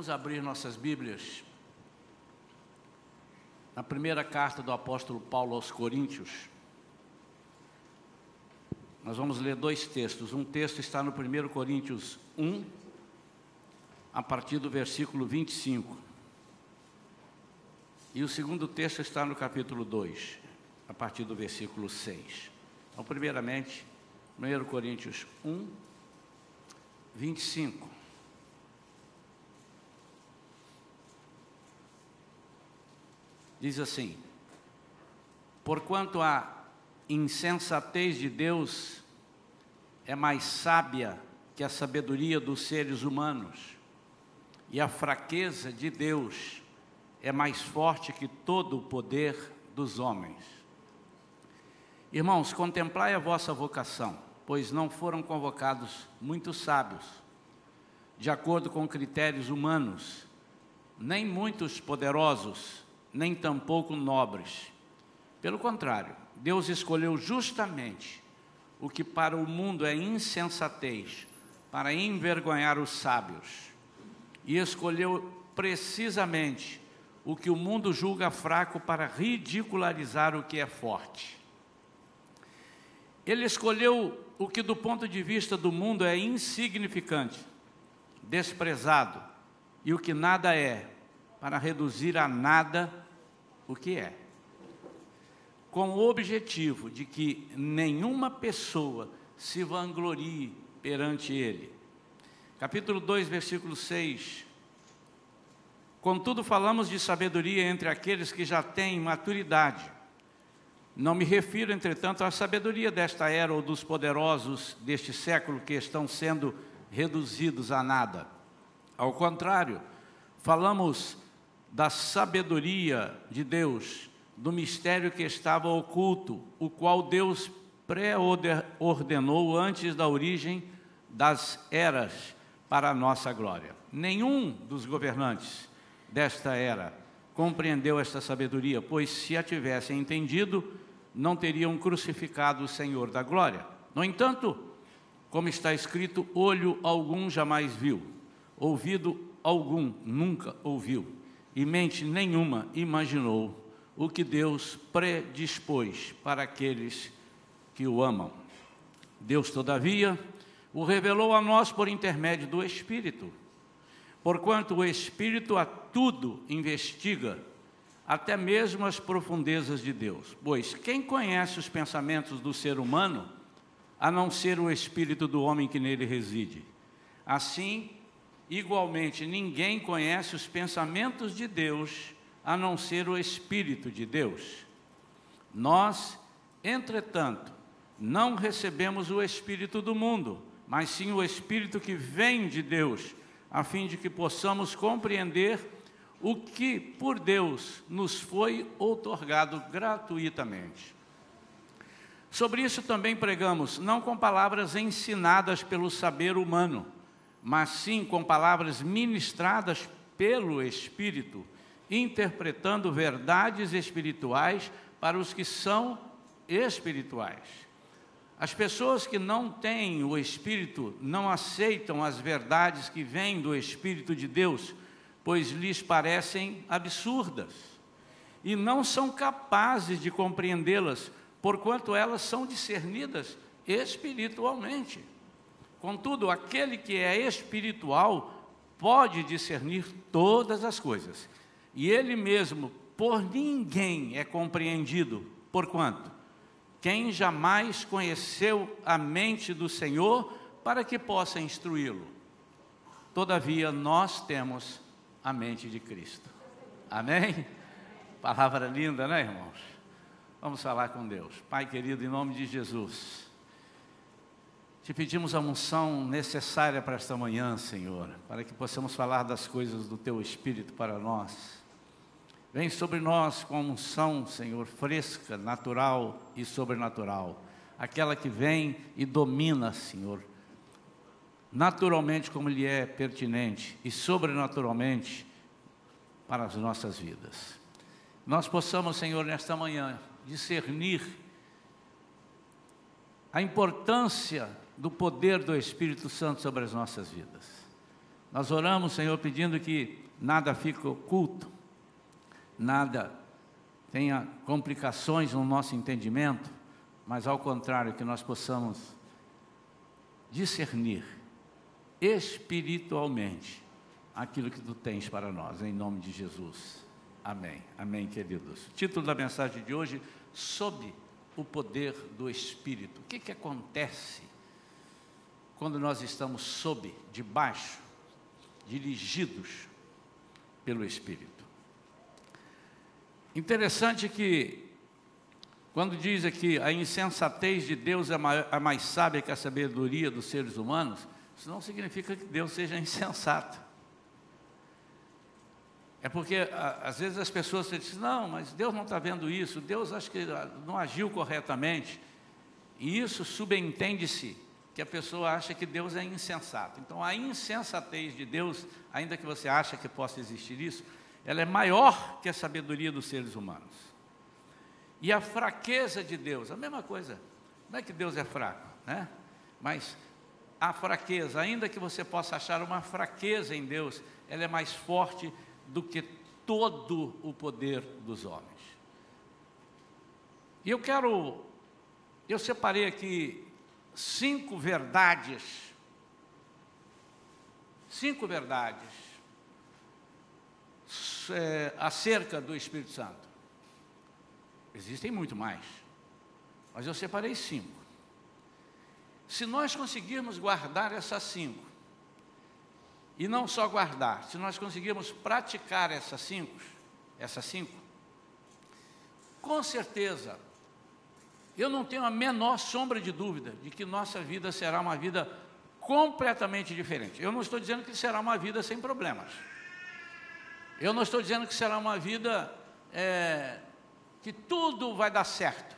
Vamos abrir nossas Bíblias na primeira carta do apóstolo Paulo aos Coríntios. Nós vamos ler dois textos. Um texto está no 1 Coríntios 1, a partir do versículo 25. E o segundo texto está no capítulo 2, a partir do versículo 6. Então, primeiramente, 1 Coríntios 1, 25. Diz assim: Porquanto a insensatez de Deus é mais sábia que a sabedoria dos seres humanos, e a fraqueza de Deus é mais forte que todo o poder dos homens. Irmãos, contemplai a vossa vocação, pois não foram convocados muitos sábios, de acordo com critérios humanos, nem muitos poderosos, nem tampouco nobres. Pelo contrário, Deus escolheu justamente o que para o mundo é insensatez, para envergonhar os sábios, e escolheu precisamente o que o mundo julga fraco para ridicularizar o que é forte. Ele escolheu o que, do ponto de vista do mundo, é insignificante, desprezado, e o que nada é, para reduzir a nada o que é. Com o objetivo de que nenhuma pessoa se vanglorie perante ele. Capítulo 2, versículo 6. Contudo, falamos de sabedoria entre aqueles que já têm maturidade. Não me refiro, entretanto, à sabedoria desta era ou dos poderosos deste século que estão sendo reduzidos a nada. Ao contrário, falamos da sabedoria de Deus, do mistério que estava oculto, o qual Deus pré-ordenou antes da origem das eras para a nossa glória. Nenhum dos governantes desta era compreendeu esta sabedoria, pois se a tivessem entendido, não teriam crucificado o Senhor da glória. No entanto, como está escrito, olho algum jamais viu, ouvido algum nunca ouviu e mente nenhuma imaginou o que Deus predispôs para aqueles que o amam. Deus, todavia, o revelou a nós por intermédio do Espírito, porquanto o Espírito a tudo investiga, até mesmo as profundezas de Deus. Pois quem conhece os pensamentos do ser humano, a não ser o Espírito do homem que nele reside? Assim, Igualmente, ninguém conhece os pensamentos de Deus a não ser o Espírito de Deus. Nós, entretanto, não recebemos o Espírito do mundo, mas sim o Espírito que vem de Deus, a fim de que possamos compreender o que por Deus nos foi outorgado gratuitamente. Sobre isso também pregamos, não com palavras ensinadas pelo saber humano, mas sim com palavras ministradas pelo Espírito, interpretando verdades espirituais para os que são espirituais. As pessoas que não têm o Espírito não aceitam as verdades que vêm do Espírito de Deus, pois lhes parecem absurdas e não são capazes de compreendê-las, porquanto elas são discernidas espiritualmente. Contudo, aquele que é espiritual pode discernir todas as coisas, e ele mesmo por ninguém é compreendido, porquanto quem jamais conheceu a mente do Senhor para que possa instruí-lo. Todavia, nós temos a mente de Cristo. Amém? Palavra linda, né, irmãos? Vamos falar com Deus. Pai querido, em nome de Jesus. Te pedimos a unção necessária para esta manhã, Senhor, para que possamos falar das coisas do Teu Espírito para nós. Vem sobre nós com a unção, Senhor, fresca, natural e sobrenatural, aquela que vem e domina, Senhor, naturalmente como lhe é pertinente e sobrenaturalmente para as nossas vidas. Nós possamos, Senhor, nesta manhã, discernir a importância do poder do Espírito Santo sobre as nossas vidas. Nós oramos, Senhor, pedindo que nada fique oculto, nada tenha complicações no nosso entendimento, mas ao contrário, que nós possamos discernir espiritualmente aquilo que tu tens para nós, em nome de Jesus. Amém. Amém, queridos. Título da mensagem de hoje: Sob o poder do Espírito. O que, que acontece quando nós estamos sob, debaixo, dirigidos pelo Espírito? Interessante que, quando diz aqui a insensatez de Deus é mais, é mais sábia que a sabedoria dos seres humanos, isso não significa que Deus seja insensato. É porque às vezes as pessoas dizem, não, mas Deus não está vendo isso, Deus acho que não agiu corretamente. E isso subentende-se que a pessoa acha que Deus é insensato. Então a insensatez de Deus, ainda que você ache que possa existir isso, ela é maior que a sabedoria dos seres humanos. E a fraqueza de Deus, a mesma coisa. Não é que Deus é fraco, né? Mas a fraqueza, ainda que você possa achar uma fraqueza em Deus, ela é mais forte do que todo o poder dos homens. E eu quero, eu separei aqui cinco verdades, cinco verdades é, acerca do Espírito Santo. Existem muito mais, mas eu separei cinco. Se nós conseguirmos guardar essas cinco, e não só guardar, se nós conseguirmos praticar essas cinco, essas cinco, com certeza, eu não tenho a menor sombra de dúvida de que nossa vida será uma vida completamente diferente. Eu não estou dizendo que será uma vida sem problemas. Eu não estou dizendo que será uma vida é, que tudo vai dar certo,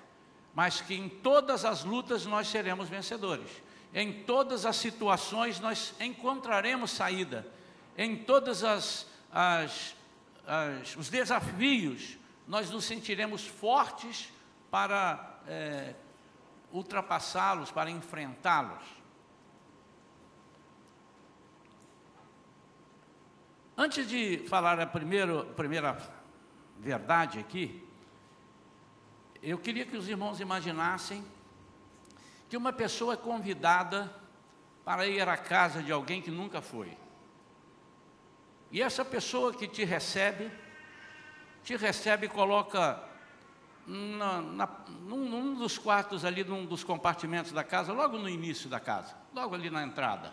mas que em todas as lutas nós seremos vencedores em todas as situações nós encontraremos saída, em todas as, as, as os desafios nós nos sentiremos fortes para é, ultrapassá-los, para enfrentá-los. Antes de falar a primeira, primeira verdade aqui, eu queria que os irmãos imaginassem que uma pessoa é convidada para ir à casa de alguém que nunca foi. E essa pessoa que te recebe, te recebe e coloca na, na, num, num, dos quartos ali, num dos compartimentos da casa, logo no início da casa, logo ali na entrada.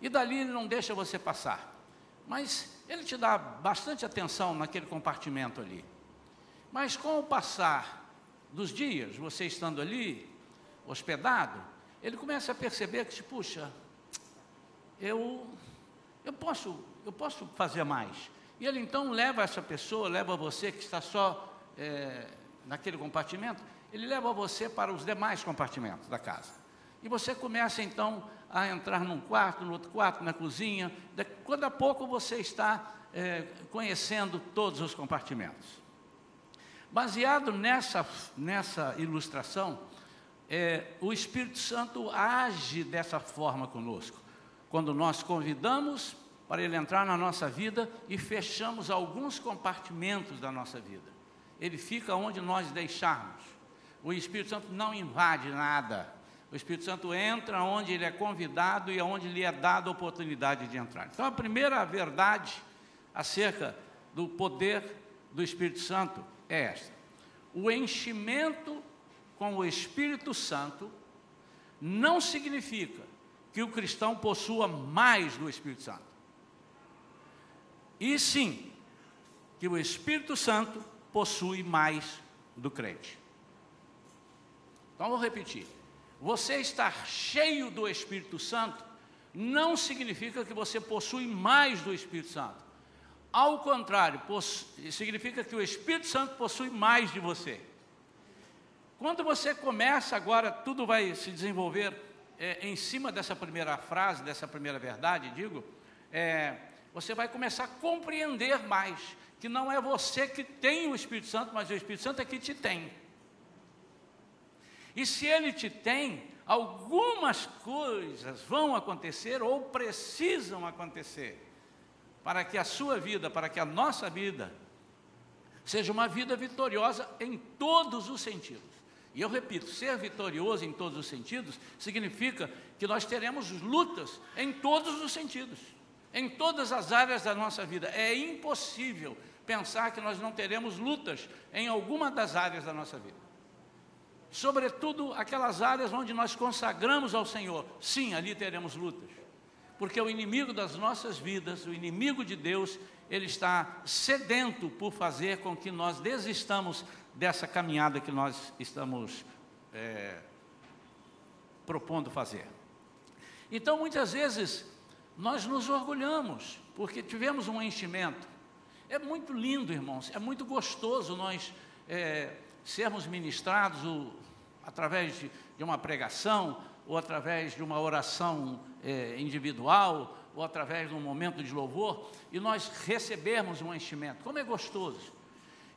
E dali ele não deixa você passar. Mas ele te dá bastante atenção naquele compartimento ali. Mas com o passar dos dias, você estando ali, hospedado, ele começa a perceber que, puxa, eu, eu, posso, eu posso fazer mais. E ele então leva essa pessoa, leva você que está só é, naquele compartimento, ele leva você para os demais compartimentos da casa. E você começa então a entrar num quarto, no outro quarto, na cozinha. Quando a pouco você está é, conhecendo todos os compartimentos. Baseado nessa, nessa ilustração, é, o Espírito Santo age dessa forma conosco. Quando nós convidamos para ele entrar na nossa vida e fechamos alguns compartimentos da nossa vida. Ele fica onde nós deixarmos. O Espírito Santo não invade nada. O Espírito Santo entra onde ele é convidado e aonde lhe é dada a oportunidade de entrar. Então, a primeira verdade acerca do poder do Espírito Santo é esta: o enchimento com o Espírito Santo não significa que o cristão possua mais do Espírito Santo. E sim, que o Espírito Santo possui mais do crente. Então vou repetir. Você estar cheio do Espírito Santo não significa que você possui mais do Espírito Santo. Ao contrário, significa que o Espírito Santo possui mais de você. Quando você começa agora, tudo vai se desenvolver é, em cima dessa primeira frase, dessa primeira verdade, digo, é, você vai começar a compreender mais que não é você que tem o Espírito Santo, mas o Espírito Santo é que te tem. E se ele te tem, algumas coisas vão acontecer ou precisam acontecer para que a sua vida, para que a nossa vida seja uma vida vitoriosa em todos os sentidos. E eu repito, ser vitorioso em todos os sentidos significa que nós teremos lutas em todos os sentidos, em todas as áreas da nossa vida. É impossível pensar que nós não teremos lutas em alguma das áreas da nossa vida. Sobretudo aquelas áreas onde nós consagramos ao Senhor. Sim, ali teremos lutas. Porque o inimigo das nossas vidas, o inimigo de Deus, ele está sedento por fazer com que nós desistamos dessa caminhada que nós estamos é, propondo fazer. Então, muitas vezes, nós nos orgulhamos, porque tivemos um enchimento. É muito lindo, irmãos, é muito gostoso nós é, sermos ministrados o, através de, de, uma pregação, ou através de uma oração é, individual, ou através de um momento de louvor, e nós recebermos um enchimento. Como é gostoso.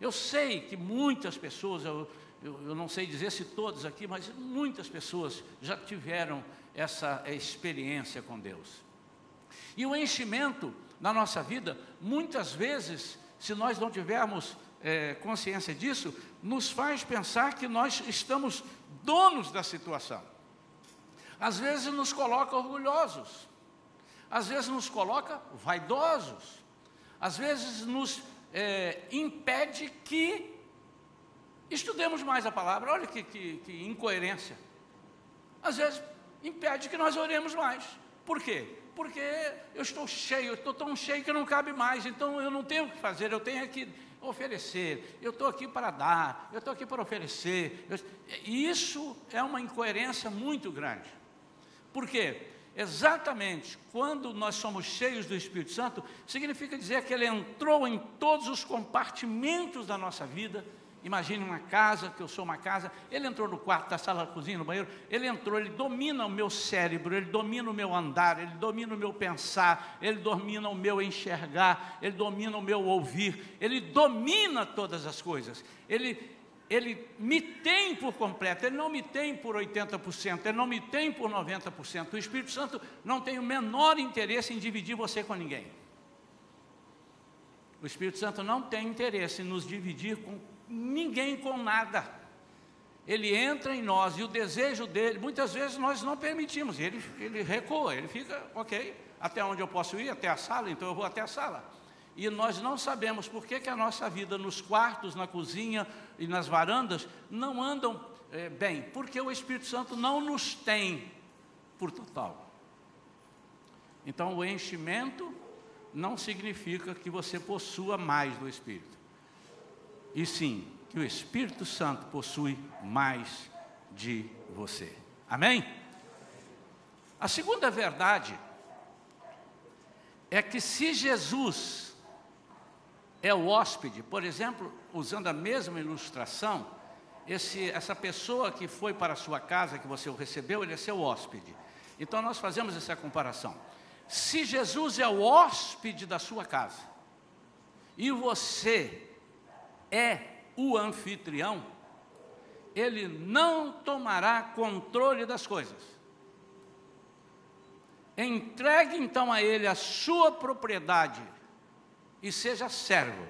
Eu sei que muitas pessoas, eu, eu, eu, não sei dizer se todos aqui, mas muitas pessoas já tiveram essa experiência com Deus. E o enchimento na nossa vida, muitas vezes, se nós não tivermos é, consciência disso, nos faz pensar que nós estamos donos da situação. Às vezes nos coloca orgulhosos, às vezes nos coloca vaidosos, às vezes nos é, impede que estudemos mais a palavra. Olha que, que, que incoerência. Às vezes impede que nós oremos mais. Por quê? Porque eu estou cheio, estou tão cheio que não cabe mais, então eu não tenho o que fazer, eu tenho que oferecer, eu estou aqui para dar, eu estou aqui para oferecer. Eu, isso é uma incoerência muito grande. Por quê? Exatamente, quando nós somos cheios do Espírito Santo, significa dizer que ele entrou em todos os compartimentos da nossa vida. Imagine uma casa, que eu sou uma casa, ele entrou no quarto, na sala, na cozinha, no banheiro, ele entrou, ele domina o meu cérebro, ele domina o meu andar, ele domina o meu pensar, ele domina o meu enxergar, ele domina o meu ouvir, ele domina todas as coisas. Ele ele me tem por completo, ele não me tem por 80%, ele não me tem por 90%. O Espírito Santo não tem o menor interesse em dividir você com ninguém. O Espírito Santo não tem interesse em nos dividir com ninguém, com nada. Ele entra em nós e o desejo dele, muitas vezes nós não permitimos, ele, ele recua, ele fica, ok, até onde eu posso ir? Até a sala, então eu vou até a sala e nós não sabemos por que, que a nossa vida nos quartos, na cozinha e nas varandas não andam é, bem, porque o Espírito Santo não nos tem por total. Então, o enchimento não significa que você possua mais do Espírito, e sim que o Espírito Santo possui mais de você. Amém? A segunda verdade é que se Jesus é o hóspede. Por exemplo, usando a mesma ilustração, esse, essa pessoa que foi para a sua casa, que você o recebeu, ele é seu hóspede. Então nós fazemos essa comparação. Se Jesus é o hóspede da sua casa e você é o anfitrião, ele não tomará controle das coisas. Entregue então a ele a sua propriedade e seja servo,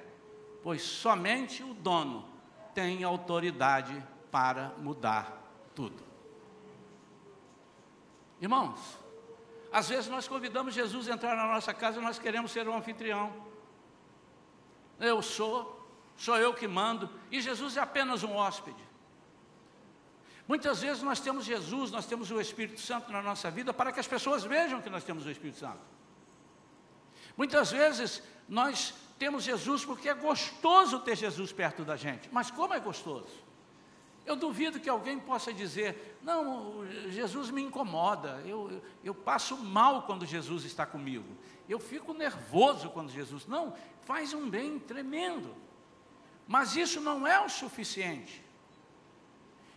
pois somente o dono tem autoridade para mudar tudo. Irmãos, às vezes nós convidamos Jesus a entrar na nossa casa e nós queremos ser um anfitrião. Eu sou, sou eu que mando, e Jesus é apenas um hóspede. Muitas vezes nós temos Jesus, nós temos o Espírito Santo na nossa vida para que as pessoas vejam que nós temos o Espírito Santo. Muitas vezes nós temos Jesus porque é gostoso ter Jesus perto da gente. Mas como é gostoso? Eu duvido que alguém possa dizer: não, Jesus me incomoda, eu, eu, passo mal quando Jesus está comigo, eu fico nervoso quando Jesus. Não, faz um bem tremendo. Mas isso não é o suficiente.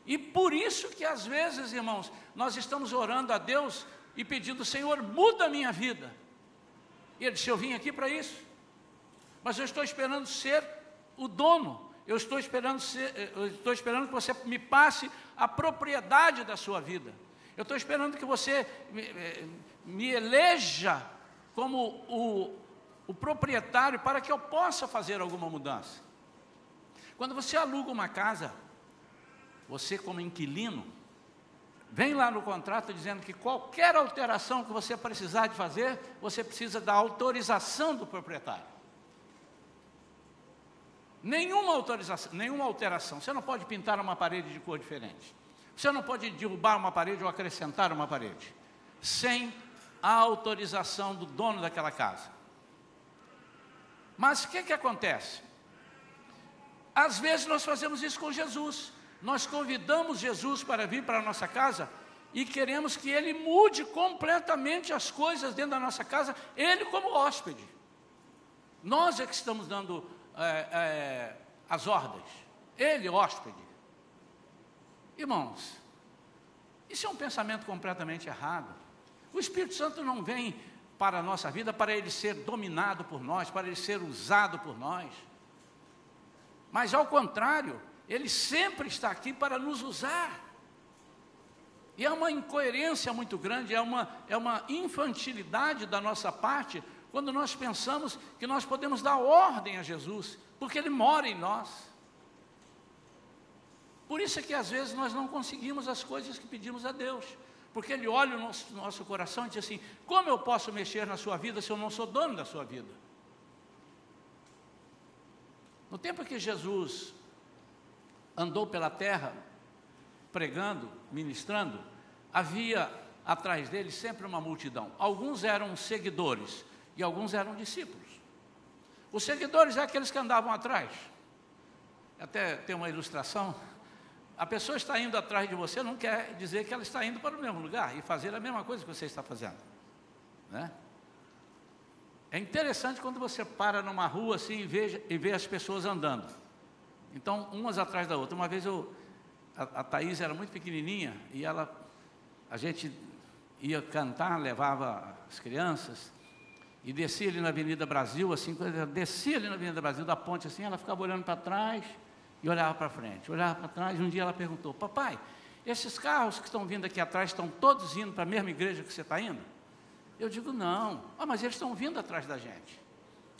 E por isso que às vezes, irmãos, nós estamos orando a Deus e pedindo: Senhor, muda a minha vida. E ele disse: Eu vim aqui para isso. Mas eu estou esperando ser o dono. Eu estou esperando, ser, eu estou esperando que você me passe a propriedade da sua vida. Eu estou esperando que você me, eh, me eleja como o, o proprietário para que eu possa fazer alguma mudança. Quando você aluga uma casa, você como inquilino, vem lá no contrato dizendo que qualquer alteração que você precisar de fazer, você precisa da autorização do proprietário. Nenhuma autorização, nenhuma alteração. Você não pode pintar uma parede de cor diferente. Você não pode derrubar uma parede ou acrescentar uma parede sem a autorização do dono daquela casa. Mas o que, que acontece? Às vezes nós fazemos isso com Jesus. Nós convidamos Jesus para vir para a nossa casa e queremos que Ele mude completamente as coisas dentro da nossa casa, Ele como hóspede. Nós é que estamos dando é, é, as ordens, Ele hóspede. Irmãos, isso é um pensamento completamente errado. O Espírito Santo não vem para a nossa vida para ele ser dominado por nós, para ele ser usado por nós. Mas ao contrário, ele sempre está aqui para nos usar. E é uma incoerência muito grande, é uma, é uma infantilidade da nossa parte, quando nós pensamos que nós podemos dar ordem a Jesus, porque Ele mora em nós. Por isso é que às vezes nós não conseguimos as coisas que pedimos a Deus, porque Ele olha o nosso, nosso coração e diz assim: como eu posso mexer na sua vida se eu não sou dono da sua vida? No tempo que Jesus andou pela terra, pregando, ministrando, havia atrás dele sempre uma multidão. Alguns eram seguidores e alguns eram discípulos. Os seguidores é aqueles que andavam atrás. Até tem uma ilustração. A pessoa está indo atrás de você, não quer dizer que ela está indo para o mesmo lugar e fazer a mesma coisa que você está fazendo. Né? É interessante quando você para numa rua assim e vê, e vê as pessoas andando. Então, umas atrás da outra. Uma vez eu, a, a Thaís era muito pequenininha e ela, a gente ia cantar, levava as crianças e descia ali na Avenida Brasil, assim, descia ali na Avenida Brasil, da ponte assim, ela ficava olhando para trás e olhava para frente, olhava para trás, e um dia ela perguntou, papai, esses carros que estão vindo aqui atrás estão todos indo para a mesma igreja que você está indo? Eu digo, não, ah, mas eles estão vindo atrás da gente.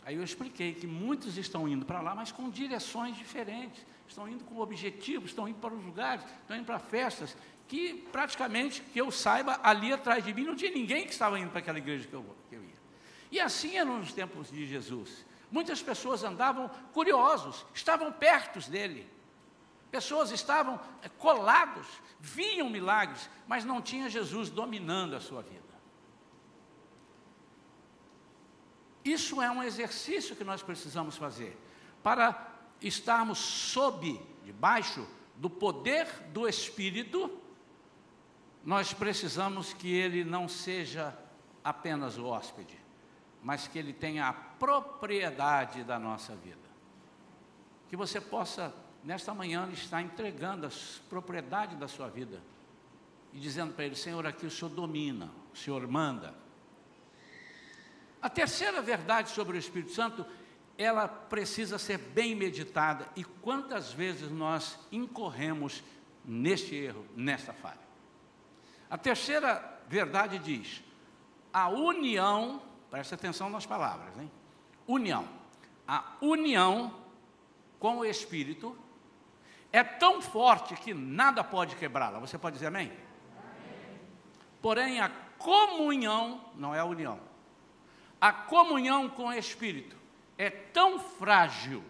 Aí eu expliquei que muitos estão indo para lá, mas com direções diferentes, estão indo com objetivos, estão indo para os lugares, estão indo para festas, que praticamente, que eu saiba, ali atrás de mim não tinha ninguém que estava indo para aquela igreja que eu, que eu ia. E assim era nos tempos de Jesus. Muitas pessoas andavam curiosos, estavam perto dele. Pessoas estavam eh, colados, viam milagres, mas não tinha Jesus dominando a sua vida. Isso é um exercício que nós precisamos fazer para estarmos sob, debaixo do poder do Espírito. Nós precisamos que ele não seja apenas o hóspede, mas que ele tenha a propriedade da nossa vida. Que você possa, nesta manhã, estar entregando a propriedade da sua vida e dizendo para ele: Senhor, aqui o Senhor domina, o Senhor manda. A terceira verdade sobre o Espírito Santo, ela precisa ser bem meditada. E quantas vezes nós incorremos neste erro, nesta falha? A terceira verdade diz: a união, preste atenção nas palavras, hein? União. A união com o Espírito é tão forte que nada pode quebrá-la. Você pode dizer amém? amém? Porém, a comunhão não é a união. A comunhão com o Espírito é tão frágil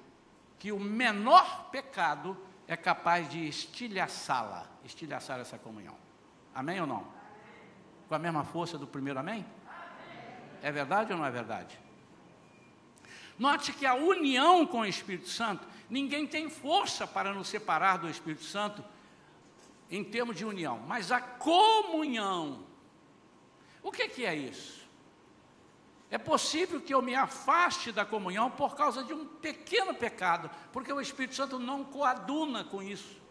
que o menor pecado é capaz de estilhaçá-la, estilhaçar essa comunhão. Amém ou não? Com a mesma força do primeiro amém? É verdade ou não é verdade? Note que a união com o Espírito Santo, ninguém tem força para nos separar do Espírito Santo em termos de união, mas a comunhão. O que, que é isso? É possível que eu me afaste da comunhão por causa de um pequeno pecado, porque o Espírito Santo não coaduna com isso.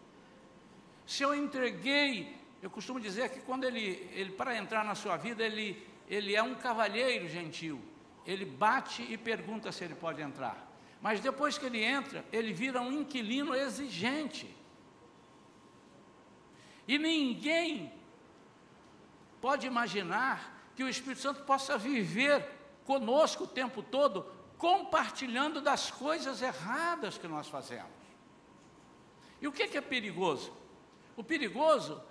Se eu entreguei, eu costumo dizer que quando ele, ele para entrar na sua vida, ele, ele é um cavalheiro gentil. Ele bate e pergunta se ele pode entrar. Mas depois que ele entra, ele vira um inquilino exigente. E ninguém pode imaginar que o Espírito Santo possa viver conosco o tempo todo, compartilhando das coisas erradas que nós fazemos. E o que é perigoso? O perigoso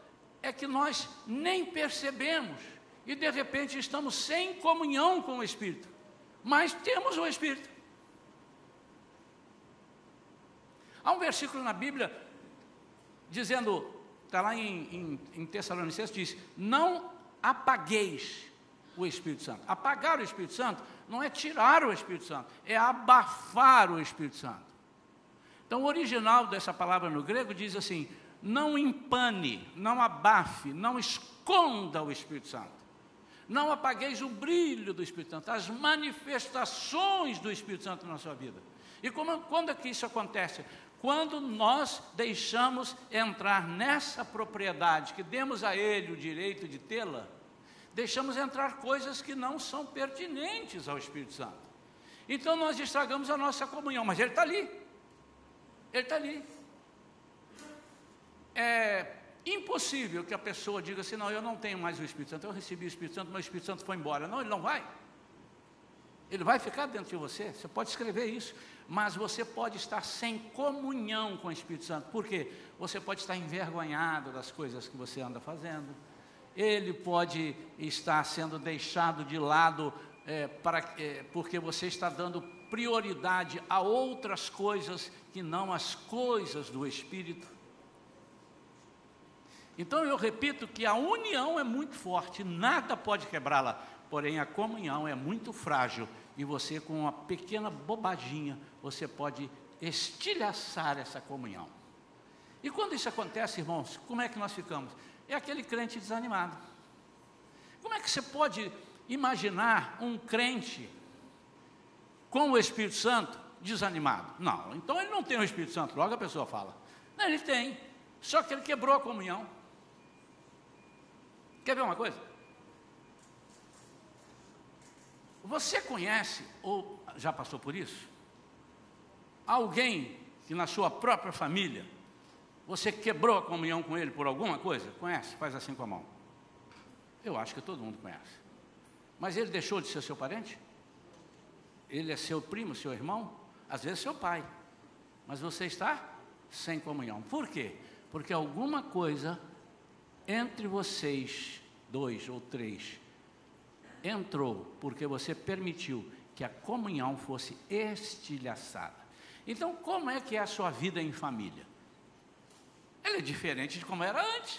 é que nós nem percebemos e de repente estamos sem comunhão com o Espírito, mas temos o Espírito. Há um versículo na Bíblia dizendo, está lá em, em, em Tessalonicenses, diz: Não apagueis o Espírito Santo. Apagar o Espírito Santo não é tirar o Espírito Santo, é abafar o Espírito Santo. Então, o original dessa palavra no grego diz assim: não empane, não abafe, não esconda o Espírito Santo. Não apagueis o brilho do Espírito Santo, as manifestações do Espírito Santo na sua vida. E como, quando é que isso acontece? Quando nós deixamos entrar nessa propriedade, que demos a Ele o direito de tê-la, deixamos entrar coisas que não são pertinentes ao Espírito Santo. Então nós estragamos a nossa comunhão, mas Ele está ali. Ele está ali. É impossível que a pessoa diga assim: não, eu não tenho mais o Espírito Santo, eu recebi o Espírito Santo, mas o Espírito Santo foi embora. Não, ele não vai. Ele vai ficar dentro de você, você pode escrever isso, mas você pode estar sem comunhão com o Espírito Santo, por quê? Você pode estar envergonhado das coisas que você anda fazendo, ele pode estar sendo deixado de lado é, para, é, porque você está dando prioridade a outras coisas que não as coisas do Espírito. Então eu repito que a união é muito forte, nada pode quebrá-la, porém a comunhão é muito frágil e você com uma pequena bobaginha, você pode estilhaçar essa comunhão. E quando isso acontece, irmãos, como é que nós ficamos? É aquele crente desanimado. Como é que você pode imaginar um crente com o Espírito Santo desanimado? Não, então ele não tem o Espírito Santo, logo a pessoa fala. Não, ele tem, só que ele quebrou a comunhão. Quer ver uma coisa? Você conhece, ou já passou por isso? Alguém que na sua própria família, você quebrou a comunhão com ele por alguma coisa? Conhece? Faz assim com a mão. Eu acho que todo mundo conhece. Mas ele deixou de ser seu parente? Ele é seu primo, seu irmão? Às vezes seu pai. Mas você está sem comunhão. Por quê? Porque alguma coisa entre vocês, dois ou três, entrou porque você permitiu que a comunhão fosse estilhaçada. Então, como é que é a sua vida em família? Ela é diferente de como era antes.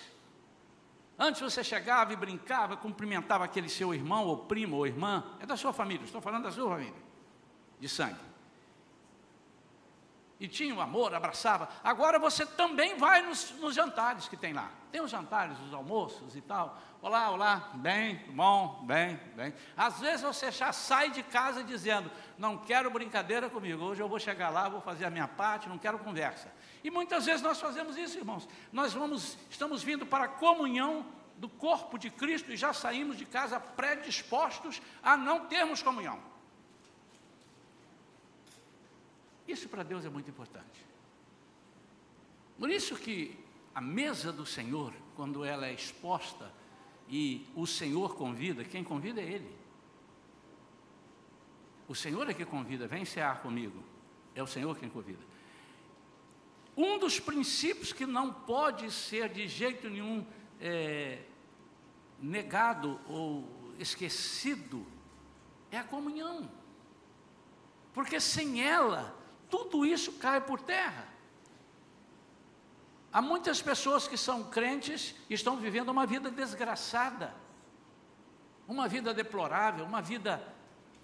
Antes você chegava e brincava, cumprimentava aquele seu irmão ou primo ou irmã, é da sua família, estou falando da sua família, de sangue e tinha o amor, abraçava. Agora você também vai nos, nos, jantares que tem lá. Tem os jantares, os almoços e tal. Olá, olá, bem, bom, bem, bem. Às vezes você já sai de casa dizendo: Não quero brincadeira comigo, hoje eu vou chegar lá, vou fazer a minha parte, não quero conversa. E muitas vezes nós fazemos isso, irmãos. Nós vamos, estamos vindo para a comunhão do corpo de Cristo e já saímos de casa predispostos a não termos comunhão. Isso para Deus é muito importante. Por isso que a mesa do Senhor, quando ela é exposta e o Senhor convida, quem convida é Ele. O Senhor é que convida, vem cear comigo. É o Senhor quem convida. Um dos princípios que não pode ser de jeito nenhum é, negado ou esquecido é a comunhão. Porque sem ela tudo isso cai por terra. Há muitas pessoas que são crentes e estão vivendo uma vida desgraçada, uma vida deplorável, uma vida,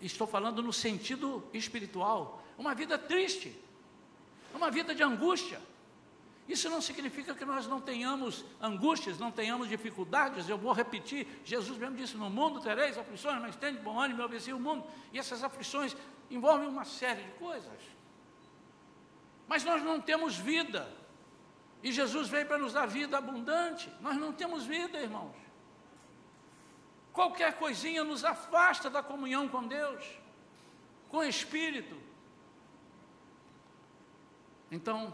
estou falando no sentido espiritual, uma vida triste, uma vida de angústia. Isso não significa que nós não tenhamos angústias, não tenhamos dificuldades. Eu vou repetir: Jesus mesmo disse: No mundo tereis aflições, mas tem de bom ânimo, eu venci o mundo. E essas aflições envolvem uma série de coisas. Mas nós não temos vida. E Jesus veio para nos dar vida abundante. Nós não temos vida, irmãos. Qualquer coisinha nos afasta da comunhão com Deus, com o Espírito. Então,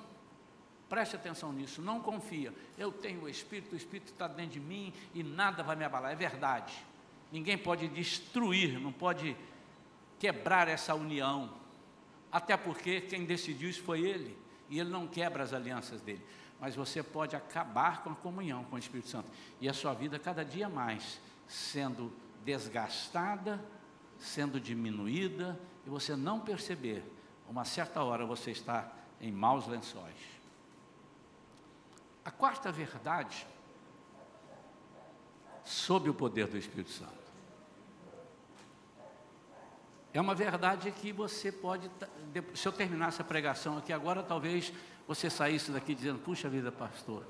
Preste atenção nisso, não confia. Eu tenho o Espírito, o Espírito está dentro de mim e nada vai me abalar. É verdade. Ninguém pode destruir, não pode quebrar essa união. Até porque quem decidiu isso foi Ele. E Ele não quebra as alianças dele. Mas você pode acabar com a comunhão com o Espírito Santo. E a sua vida cada dia mais sendo desgastada, sendo diminuída, e você não perceber. Uma certa hora você está em maus lençóis. A quarta verdade, sob o poder do Espírito Santo. É uma verdade que você pode, se eu terminar essa pregação aqui agora, talvez você saísse daqui dizendo: Puxa vida, pastor,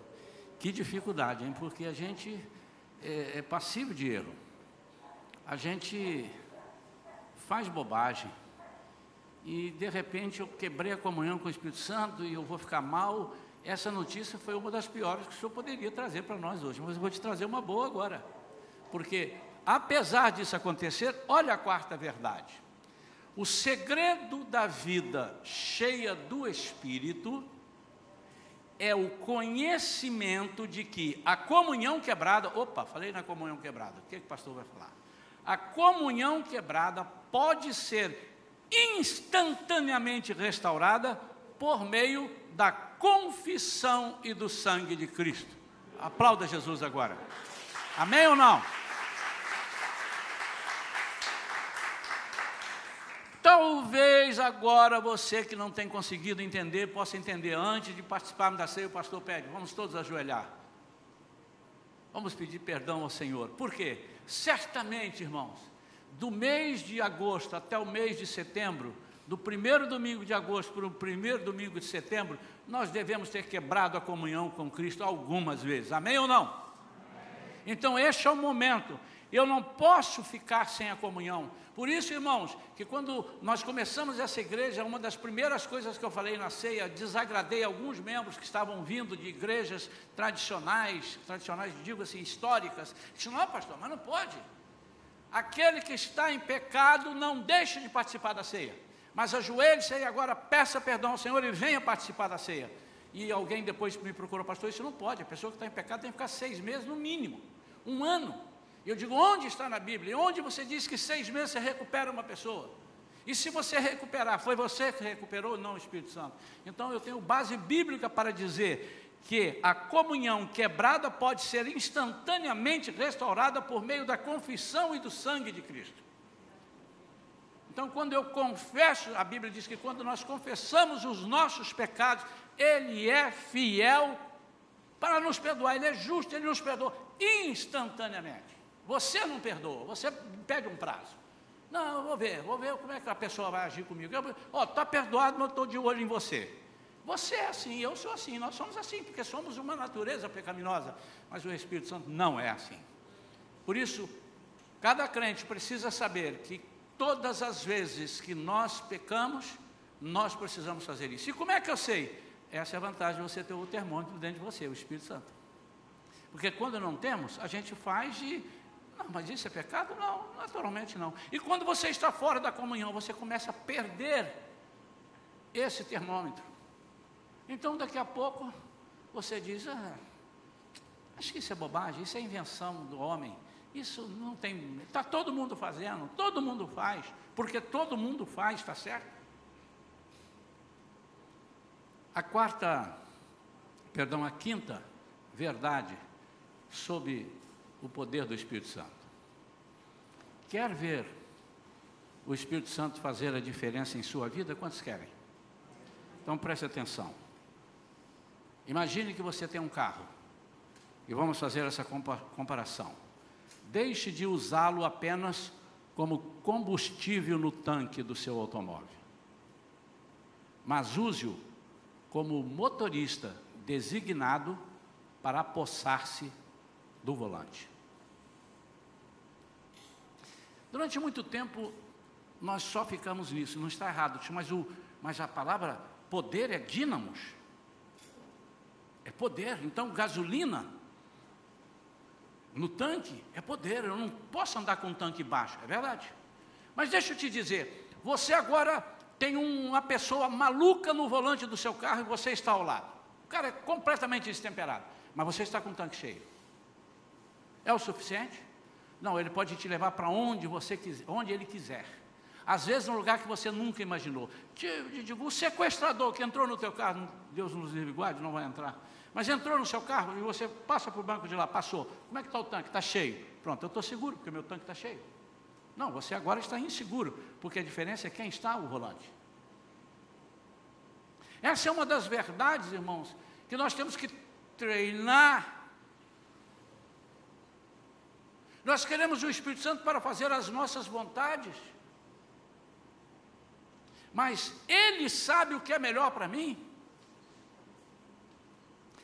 que dificuldade, hein? Porque a gente é, é passivo de erro, a gente faz bobagem, e de repente eu quebrei a comunhão com o Espírito Santo e eu vou ficar mal essa notícia foi uma das piores que o senhor poderia trazer para nós hoje, mas eu vou te trazer uma boa agora. Porque, apesar disso acontecer, olha a quarta verdade. O segredo da vida cheia do Espírito é o conhecimento de que a comunhão quebrada, opa, falei na comunhão quebrada, o que, que o pastor vai falar? A comunhão quebrada pode ser instantaneamente restaurada por meio da confissão e do sangue de Cristo. Aplauda Jesus agora. Amém ou não? Talvez agora você que não tem conseguido entender, possa entender. Antes de participarmos da ceia, o pastor pede, vamos todos ajoelhar. Vamos pedir perdão ao Senhor. Por quê? Certamente, irmãos, do mês de agosto até o mês de setembro, do primeiro domingo de agosto para o primeiro domingo de setembro, nós devemos ter quebrado a comunhão com Cristo algumas vezes. Amém ou não? Então, este é o momento. Eu não posso ficar sem a comunhão. Por isso, irmãos, que quando nós começamos essa igreja, uma das primeiras coisas que eu falei na ceia, desagradei alguns membros que estavam vindo de igrejas tradicionais, tradicionais, digo assim, históricas. Disse, não, pastor, mas não pode. Aquele que está em pecado não deixa de participar da ceia mas ajoelhe-se e agora peça perdão ao Senhor e venha participar da ceia. E alguém depois me procurou, pastor, isso não pode, a pessoa que está em pecado tem que ficar seis meses no mínimo, um ano. Eu digo, onde está na Bíblia? Onde você diz que seis meses você recupera uma pessoa? E se você recuperar, foi você que recuperou, não Espírito Santo. Então eu tenho base bíblica para dizer que a comunhão quebrada pode ser instantaneamente restaurada por meio da confissão e do sangue de Cristo. Então, quando eu confesso, a Bíblia diz que quando nós confessamos os nossos pecados, Ele é fiel para nos perdoar, Ele é justo, Ele nos perdoa instantaneamente. Você não perdoa, você pede um prazo. Não, eu vou ver, vou ver como é que a pessoa vai agir comigo. Ó, está perdoado, mas eu estou de olho em você. Você é assim, eu sou assim, nós somos assim, porque somos uma natureza pecaminosa, mas o Espírito Santo não é assim. Por isso, cada crente precisa saber que todas as vezes que nós pecamos, nós precisamos fazer isso. E como é que eu sei? Essa é a vantagem de você ter o termômetro dentro de você, o Espírito Santo. Porque quando não temos, a gente faz e. Não, mas isso é pecado? Não, naturalmente não. E quando você está fora da comunhão, você começa a perder esse termômetro. Então, daqui a pouco, você diz: ah, acho que isso é bobagem, isso é invenção do homem. Isso não tem. Está todo mundo fazendo, todo mundo faz, porque todo mundo faz, está certo? A quarta, perdão, a quinta verdade sobre o poder do Espírito Santo. Quer ver o Espírito Santo fazer a diferença em sua vida? Quantos querem? Então preste atenção. Imagine que você tem um carro. E vamos fazer essa comparação. Deixe de usá-lo apenas como combustível no tanque do seu automóvel. Mas use-o como motorista designado para apossar-se do volante. Durante muito tempo, nós só ficamos nisso, não está errado, mas, o, mas a palavra poder é dínamos. É poder. Então, gasolina no tanque é poder, eu não posso andar com um tanque baixo, é verdade. Mas deixa eu te dizer, você agora tem uma pessoa maluca no volante do seu carro e você está ao lado. cara é completamente destemperado, mas você está com o tanque cheio. É o suficiente? Não, ele pode te levar para onde você quiser, onde ele quiser. Às vezes num lugar que você nunca imaginou. O sequestrador que entrou no teu carro, Deus nos livre guarde, não vai entrar. Mas entrou no seu carro e você passa para o banco de lá, passou. Como é que está o tanque? Está cheio. Pronto, eu estou seguro, porque o meu tanque está cheio. Não, você agora está inseguro, porque a diferença é quem está ao volante. Essa é uma das verdades, irmãos, que nós temos que treinar. Nós queremos o Espírito Santo para fazer as nossas vontades. Mas Ele sabe o que é melhor para mim.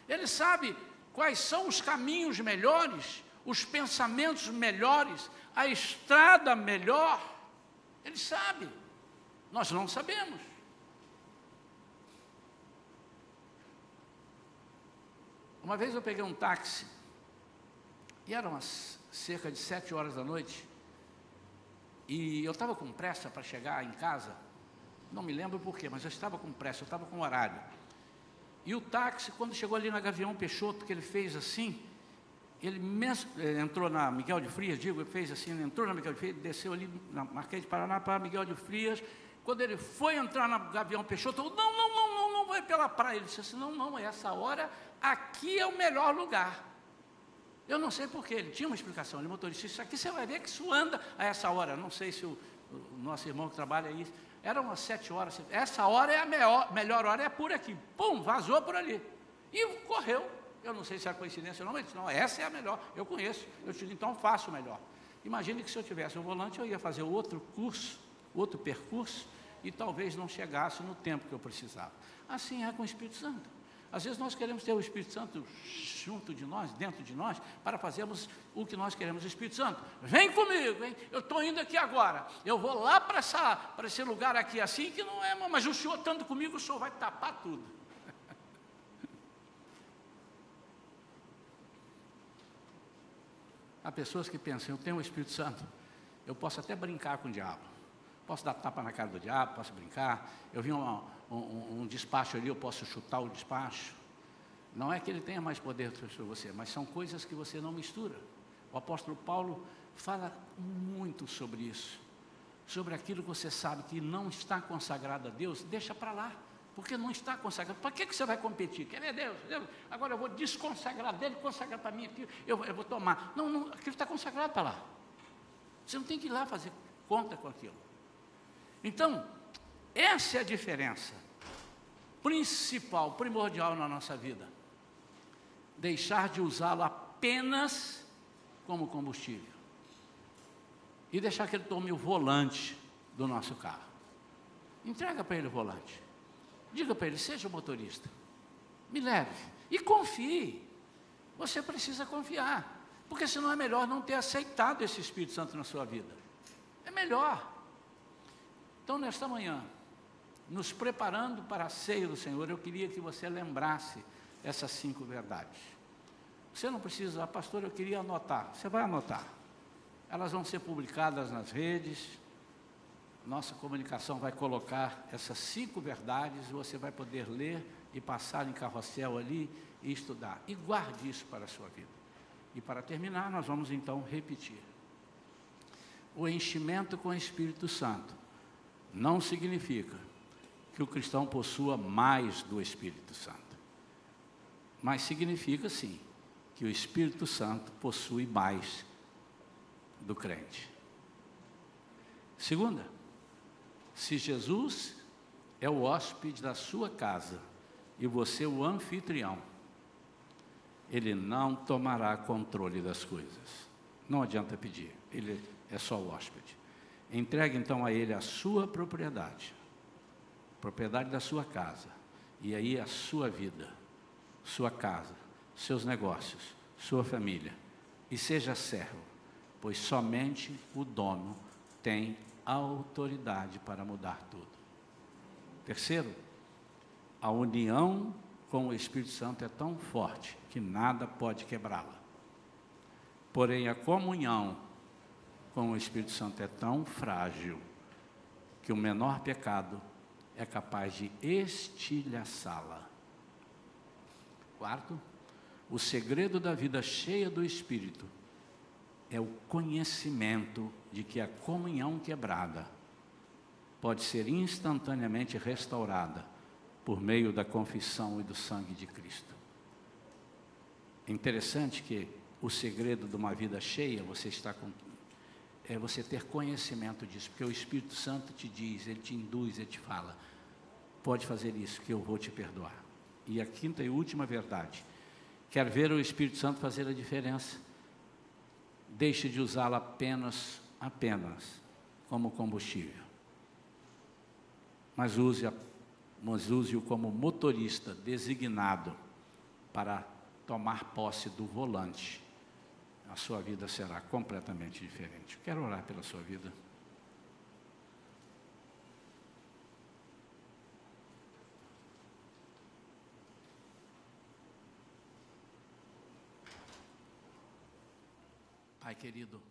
Ele sabe quais são os caminhos melhores, os pensamentos melhores, a estrada melhor. Ele sabe. Nós não sabemos. Uma vez eu peguei um táxi, e eram umas cerca de sete horas da noite, e eu estava com pressa para chegar em casa, não me lembro porquê, mas eu estava com pressa, eu estava com horário. E o táxi, quando chegou ali na Gavião Peixoto, que ele fez assim, ele mesmo, eh, entrou na Miguel de Frias, digo, ele fez assim, ele entrou na Miguel de Frias, desceu ali na Marquês de Paraná para Miguel de Frias. Quando ele foi entrar na Gavião Peixoto, eu, não, não, não, não, não vai pela praia. Ele disse assim, não, não, essa hora aqui é o melhor lugar. Eu não sei porquê, ele tinha uma explicação, ele motorista, isso aqui você vai ver que isso anda a essa hora, não sei se o, o nosso irmão que trabalha aí, eram umas sete horas, essa hora é a melhor, melhor hora, é por aqui, pum, vazou por ali, e correu, eu não sei se é coincidência ou não, mas não, essa é a melhor, eu conheço, eu digo, então faço melhor. Imagine que se eu tivesse um volante, eu ia fazer outro curso, outro percurso, e talvez não chegasse no tempo que eu precisava. Assim é com o Espírito Santo. Às vezes nós queremos ter o Espírito Santo junto de nós, dentro de nós, para fazermos o que nós queremos. O Espírito Santo, vem comigo, hein? eu estou indo aqui agora. Eu vou lá para, esse lugar aqui assim, que não é, mas o Senhor estando comigo, o Senhor vai tapar tudo. Há pessoas que pensam, eu tenho o Espírito Santo, eu posso até brincar com o diabo. Posso dar tapa na cara do diabo, posso brincar. Eu vi uma, um, um, despacho ali, eu posso chutar o despacho. Não é que ele tenha mais poder sobre você, mas são coisas que você não mistura. O apóstolo Paulo fala muito sobre isso. Sobre aquilo que você sabe que não está consagrado a Deus, deixa para lá. Porque não está consagrado. Para que, que você vai competir? Quer ver Deus? Deus? Agora eu vou desconsagrar dele, consagrar para mim aqui, eu, eu vou tomar. Não, não, aquilo está consagrado para lá. Você não tem que ir lá fazer conta com aquilo. Então, essa é a diferença principal, primordial na nossa vida. Deixar de usá-lo apenas como combustível. E deixar que ele tome o volante do nosso carro. Entrega para ele o volante. Diga para ele, seja o motorista. Me leve. E confie. Você precisa confiar. Porque senão é melhor não ter aceitado esse Espírito Santo na sua vida. É melhor. Então, nesta manhã, nos preparando para a ceia do Senhor, eu queria que você lembrasse essas cinco verdades. Você não precisa, ah, pastor, eu queria anotar. Você vai anotar. Elas vão ser publicadas nas redes. Nossa comunicação vai colocar essas cinco verdades. Você vai poder ler e passar em carrossel ali e estudar. E guarde isso para a sua vida. E para terminar, nós vamos então repetir. O enchimento com o Espírito Santo não significa que o cristão possua mais do Espírito Santo. Mas significa sim que o Espírito Santo possui mais do crente. Segunda, se Jesus é o hóspede da sua casa e você o anfitrião, ele não tomará controle das coisas. Não adianta pedir, ele é só o hóspede. Entregue então a ele a sua propriedade propriedade da sua casa, e aí a sua vida, sua casa, seus negócios, sua família, e seja servo, pois somente o dono tem autoridade para mudar tudo. Terceiro, a união com o Espírito Santo é tão forte que nada pode quebrá-la. Porém, a comunhão com o Espírito Santo é tão frágil que o menor pecado é capaz de estilhaçá-la. Quarto, o segredo da vida cheia do Espírito é o conhecimento de que a comunhão quebrada pode ser instantaneamente restaurada por meio da confissão e do sangue de Cristo. É interessante que o segredo de uma vida cheia, você está com, é você ter conhecimento disso, porque o Espírito Santo te diz, ele te induz, ele te fala: pode fazer isso, que eu vou te perdoar. E a quinta e última verdade: quer ver o Espírito Santo fazer a diferença? Deixe de usá-lo apenas, apenas como combustível, mas use-o mas use como motorista designado para tomar posse do volante. A sua vida será completamente diferente. Quero orar pela sua vida. Pai querido,